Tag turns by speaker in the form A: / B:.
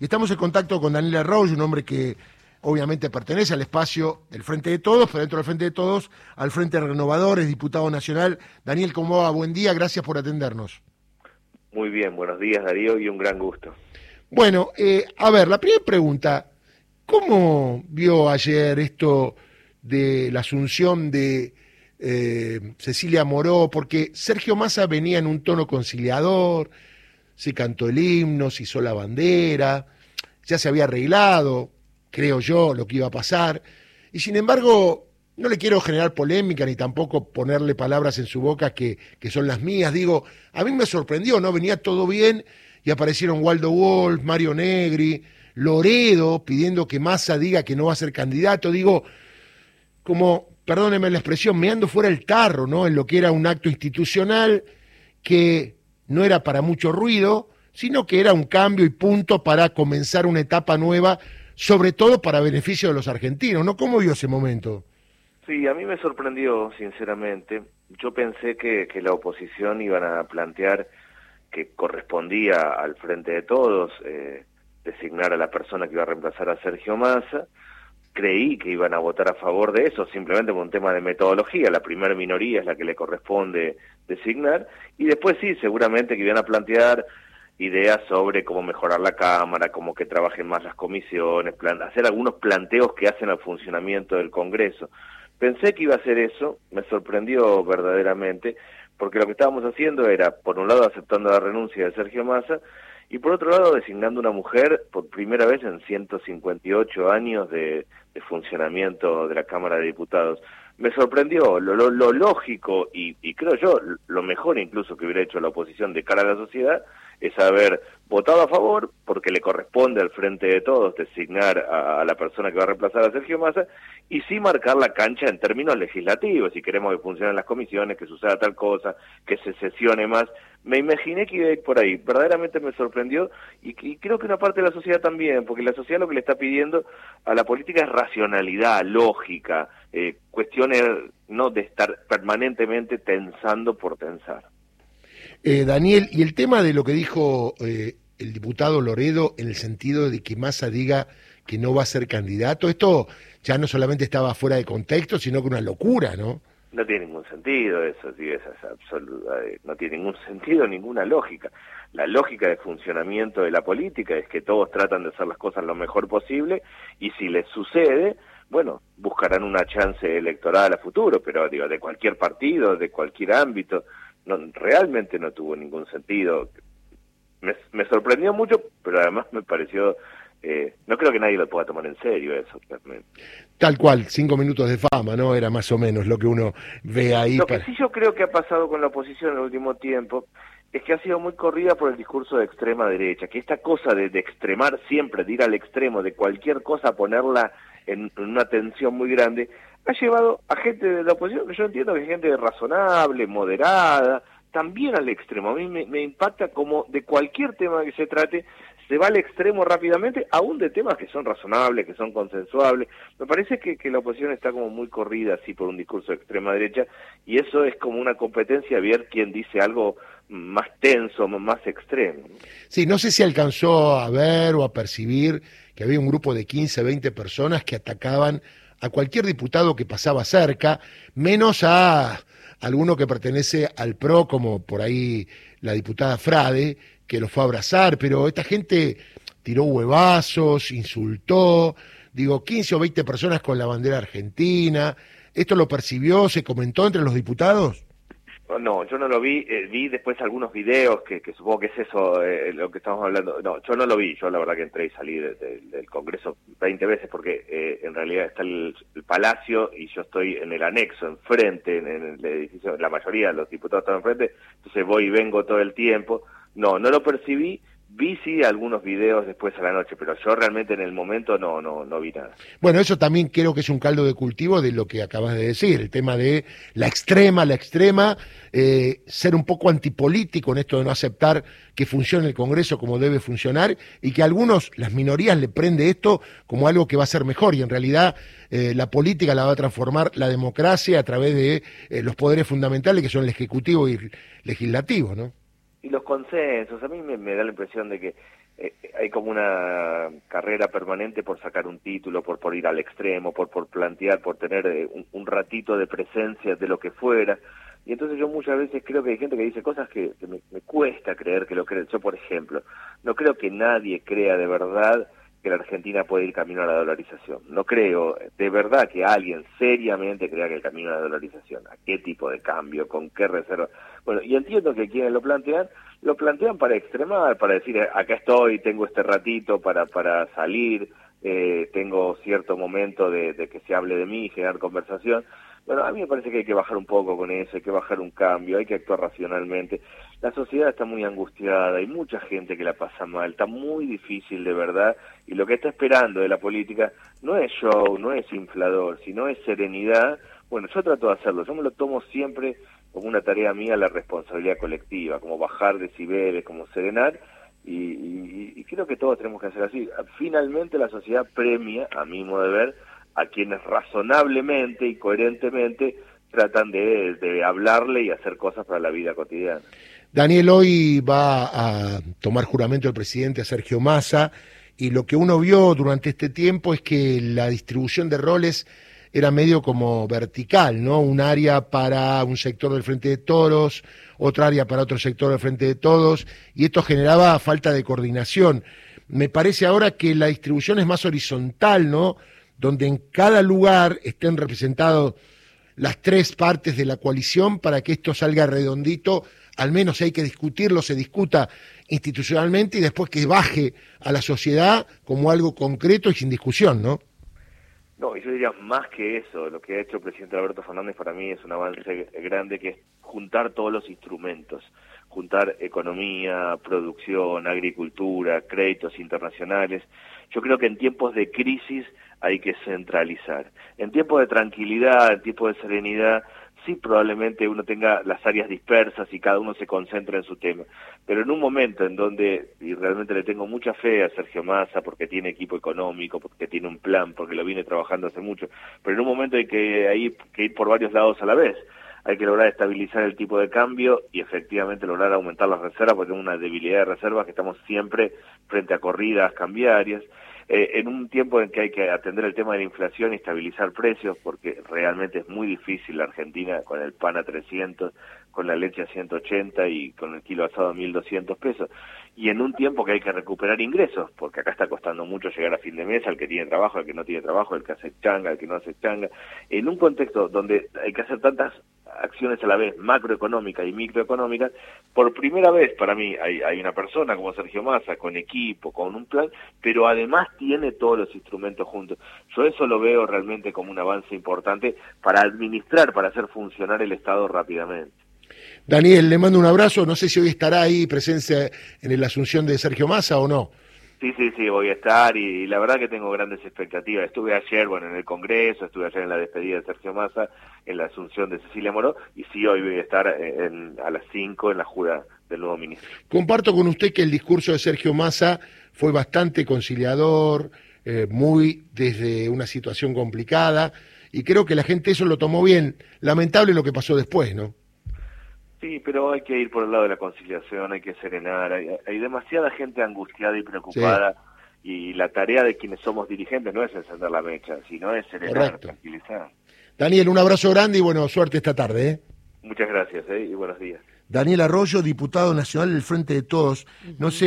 A: Y estamos en contacto con Daniel Arroyo, un hombre que obviamente pertenece al espacio del Frente de Todos, pero dentro del Frente de Todos, al Frente de Renovadores, diputado nacional. Daniel, ¿cómo va? Buen día, gracias por atendernos.
B: Muy bien, buenos días Darío y un gran gusto.
A: Bueno, eh, a ver, la primera pregunta, ¿cómo vio ayer esto de la asunción de eh, Cecilia Moró? Porque Sergio Massa venía en un tono conciliador, se cantó el himno, se hizo la bandera, ya se había arreglado, creo yo, lo que iba a pasar. Y sin embargo, no le quiero generar polémica ni tampoco ponerle palabras en su boca que, que son las mías. Digo, a mí me sorprendió, ¿no? Venía todo bien y aparecieron Waldo Wolf, Mario Negri, Loredo pidiendo que Massa diga que no va a ser candidato. Digo, como, perdóneme la expresión, me ando fuera el tarro, ¿no? En lo que era un acto institucional que no era para mucho ruido, sino que era un cambio y punto para comenzar una etapa nueva, sobre todo para beneficio de los argentinos, ¿no? ¿Cómo vio ese momento?
B: Sí, a mí me sorprendió, sinceramente. Yo pensé que, que la oposición iban a plantear que correspondía al frente de todos eh, designar a la persona que iba a reemplazar a Sergio Massa. Creí que iban a votar a favor de eso, simplemente por un tema de metodología. La primera minoría es la que le corresponde designar. Y después sí, seguramente que iban a plantear ideas sobre cómo mejorar la Cámara, cómo que trabajen más las comisiones, hacer algunos planteos que hacen al funcionamiento del Congreso. Pensé que iba a ser eso, me sorprendió verdaderamente, porque lo que estábamos haciendo era, por un lado, aceptando la renuncia de Sergio Massa, y por otro lado, designando una mujer por primera vez en 158 años de, funcionamiento de la Cámara de Diputados. Me sorprendió lo, lo, lógico y, y, creo yo lo mejor incluso que hubiera hecho la oposición de cara a la sociedad es haber votado a favor porque le corresponde al frente de todos designar a, la persona que va a reemplazar a Sergio Massa y sí marcar la cancha en términos legislativos. Si queremos que funcionen las comisiones que suceda tal cosa que se sesione más. Me imaginé que iba a ir por ahí. Verdaderamente me sorprendió y, y creo que una parte de la sociedad también porque la sociedad lo que le está pidiendo a la política es racionalidad lógica eh, cuestiones no de estar permanentemente tensando por tensar.
A: Eh, Daniel, y el tema de lo que dijo eh, el diputado Loredo en el sentido de que Massa diga que no va a ser candidato, esto ya no solamente estaba fuera de contexto, sino que una locura, ¿no?
B: No tiene ningún sentido eso, sí, es absoluta, eh, no tiene ningún sentido, ninguna lógica. La lógica de funcionamiento de la política es que todos tratan de hacer las cosas lo mejor posible y si les sucede, bueno, buscarán una chance electoral a futuro, pero digo, de cualquier partido, de cualquier ámbito, no, realmente no tuvo ningún sentido. Me, me sorprendió mucho, pero además me pareció, eh, no creo que nadie lo pueda tomar en serio eso. Realmente.
A: Tal cual, cinco minutos de fama, ¿no? Era más o menos lo que uno ve ahí.
B: Lo que sí yo creo que ha pasado con la oposición en el último tiempo es que ha sido muy corrida por el discurso de extrema derecha, que esta cosa de, de extremar siempre, de ir al extremo, de cualquier cosa ponerla en, en una tensión muy grande, ha llevado a gente de la oposición, que yo entiendo que es gente razonable, moderada, también al extremo. A mí me, impacta como de cualquier tema que se trate, se va al extremo rápidamente, aún de temas que son razonables, que son consensuables. Me parece que, que la oposición está como muy corrida así por un discurso de extrema derecha y eso es como una competencia a ver quién dice algo más tenso, más extremo.
A: Sí, no sé si alcanzó a ver o a percibir que había un grupo de 15, 20 personas que atacaban a cualquier diputado que pasaba cerca, menos a alguno que pertenece al PRO, como por ahí la diputada Frade, que lo fue a abrazar, pero esta gente tiró huevazos, insultó, digo, 15 o 20 personas con la bandera argentina. ¿Esto lo percibió, se comentó entre los diputados?
B: No, yo no lo vi, eh, vi después algunos videos que, supongo que es eso eh, lo que estamos hablando. No, yo no lo vi, yo la verdad que entré y salí de, de, del Congreso 20 veces porque eh, en realidad está el, el, Palacio y yo estoy en el anexo, enfrente, en, en, el edificio, la mayoría de los diputados están enfrente, entonces voy y vengo todo el tiempo. No, no lo percibí, vi sí algunos videos después a la noche, pero yo realmente en el momento no, no, no vi nada.
A: Bueno, eso también creo que es un caldo de cultivo de lo que acabas de decir, el tema de la extrema, la extrema, eh, ser un poco antipolítico en esto de no aceptar que funcione el Congreso como debe funcionar y que a algunos, las minorías, le prende esto como algo que va a ser mejor y en realidad eh, la política la va a transformar la democracia a través de eh, los poderes fundamentales que son el Ejecutivo y el Legislativo, ¿no?
B: Y los consensos. A mí me, da la impresión de que eh, hay como una carrera permanente por sacar un título, por, por ir al extremo, por, por plantear, por tener eh, un, ratito de presencia de lo que fuera. Y entonces yo muchas veces creo que hay gente que dice cosas que, me, me, cuesta creer que lo creen. Yo, por ejemplo, no creo que nadie crea de verdad que la Argentina puede ir camino a la dolarización. No creo de verdad que alguien seriamente crea que el camino a la dolarización, a qué tipo de cambio, con qué reserva. Bueno, y entiendo que quienes lo plantean lo plantean para extremar, para decir, eh, acá estoy, tengo este ratito para, para salir, eh, tengo cierto momento de, que se hable de mí, generar conversación. Bueno, a mí me parece que hay que bajar un poco con eso, hay que bajar un cambio, hay que actuar racionalmente. La sociedad está muy angustiada, hay mucha gente que la pasa mal, está muy difícil de verdad, y lo que está esperando de la política no es show, no es inflador, sino es serenidad. Bueno, yo trato de hacerlo, yo me lo tomo siempre como una tarea mía la responsabilidad colectiva, como bajar decibeles, como serenar, y, creo que todos tenemos que hacer así. Finalmente la sociedad premia, a mi modo de ver, a quienes razonablemente y coherentemente tratan de, de hablarle y hacer cosas para la vida cotidiana.
A: Daniel, hoy va a tomar juramento el presidente a Sergio Massa y lo que uno vio durante este tiempo es que la distribución de roles era medio como vertical, ¿no? Un área para un sector del Frente de Toros, otra área para otro sector del Frente de Todos, y esto generaba falta de coordinación. Me parece ahora que la distribución es más horizontal, ¿no? Donde en cada lugar estén representados las tres partes de la coalición para que esto salga redondito, al menos hay que discutirlo, se discuta institucionalmente y después que baje a la sociedad como algo concreto y sin discusión, ¿no?
B: No, y yo diría más que eso, lo que ha hecho el presidente Alberto Fernández para mí es un avance grande que es juntar todos los instrumentos, juntar economía, producción, agricultura, créditos internacionales. Yo creo que en tiempos de crisis hay que centralizar. En tiempos de tranquilidad, en tiempos de serenidad, sí probablemente uno tenga las áreas dispersas y cada uno se concentra en su tema. Pero en un momento en donde, y realmente le tengo mucha fe a Sergio Massa porque tiene equipo económico, porque tiene un plan, porque lo viene trabajando hace mucho, pero en un momento hay que, hay que ir por varios lados a la vez. Hay que lograr estabilizar el tipo de cambio y efectivamente lograr aumentar las reservas, porque tenemos una debilidad de reservas que estamos siempre frente a corridas cambiarias. Eh, en un tiempo en que hay que atender el tema de la inflación y estabilizar precios, porque realmente es muy difícil la Argentina con el pan a 300, con la leche a 180 y con el kilo asado a 1.200 pesos. Y en un tiempo que hay que recuperar ingresos, porque acá está costando mucho llegar a fin de mes, al que tiene trabajo, al que no tiene trabajo, al que hace changa, al que no hace changa. En un contexto donde hay que hacer tantas acciones a la vez macroeconómicas y microeconómicas, por primera vez para mí hay, hay una persona como Sergio Massa con equipo, con un plan, pero además tiene todos los instrumentos juntos. Yo eso lo veo realmente como un avance importante para administrar, para hacer funcionar el Estado rápidamente.
A: Daniel, le mando un abrazo, no sé si hoy estará ahí presencia en la asunción de Sergio Massa o no.
B: Sí, sí, sí, voy a estar y, la verdad que tengo grandes expectativas. Estuve ayer, bueno, en el Congreso, estuve ayer en la despedida de Sergio Massa, en la asunción de Cecilia Moró y sí, hoy voy a estar a las 5 en la jura del nuevo ministro.
A: Comparto con usted que el discurso de Sergio Massa fue bastante conciliador, eh, muy desde una situación complicada y creo que la gente eso lo tomó bien. Lamentable lo que pasó después, ¿no?
B: Sí, pero hay que ir por el lado de la conciliación, hay que serenar, hay, demasiada gente angustiada y preocupada y la tarea de quienes somos dirigentes no es encender la mecha, sino es serenar, tranquilizar.
A: Daniel, un abrazo grande y bueno, suerte esta tarde. ¿eh?
B: Muchas gracias ¿eh? y buenos días.
A: Daniel Arroyo, diputado nacional del Frente de Todos. No sé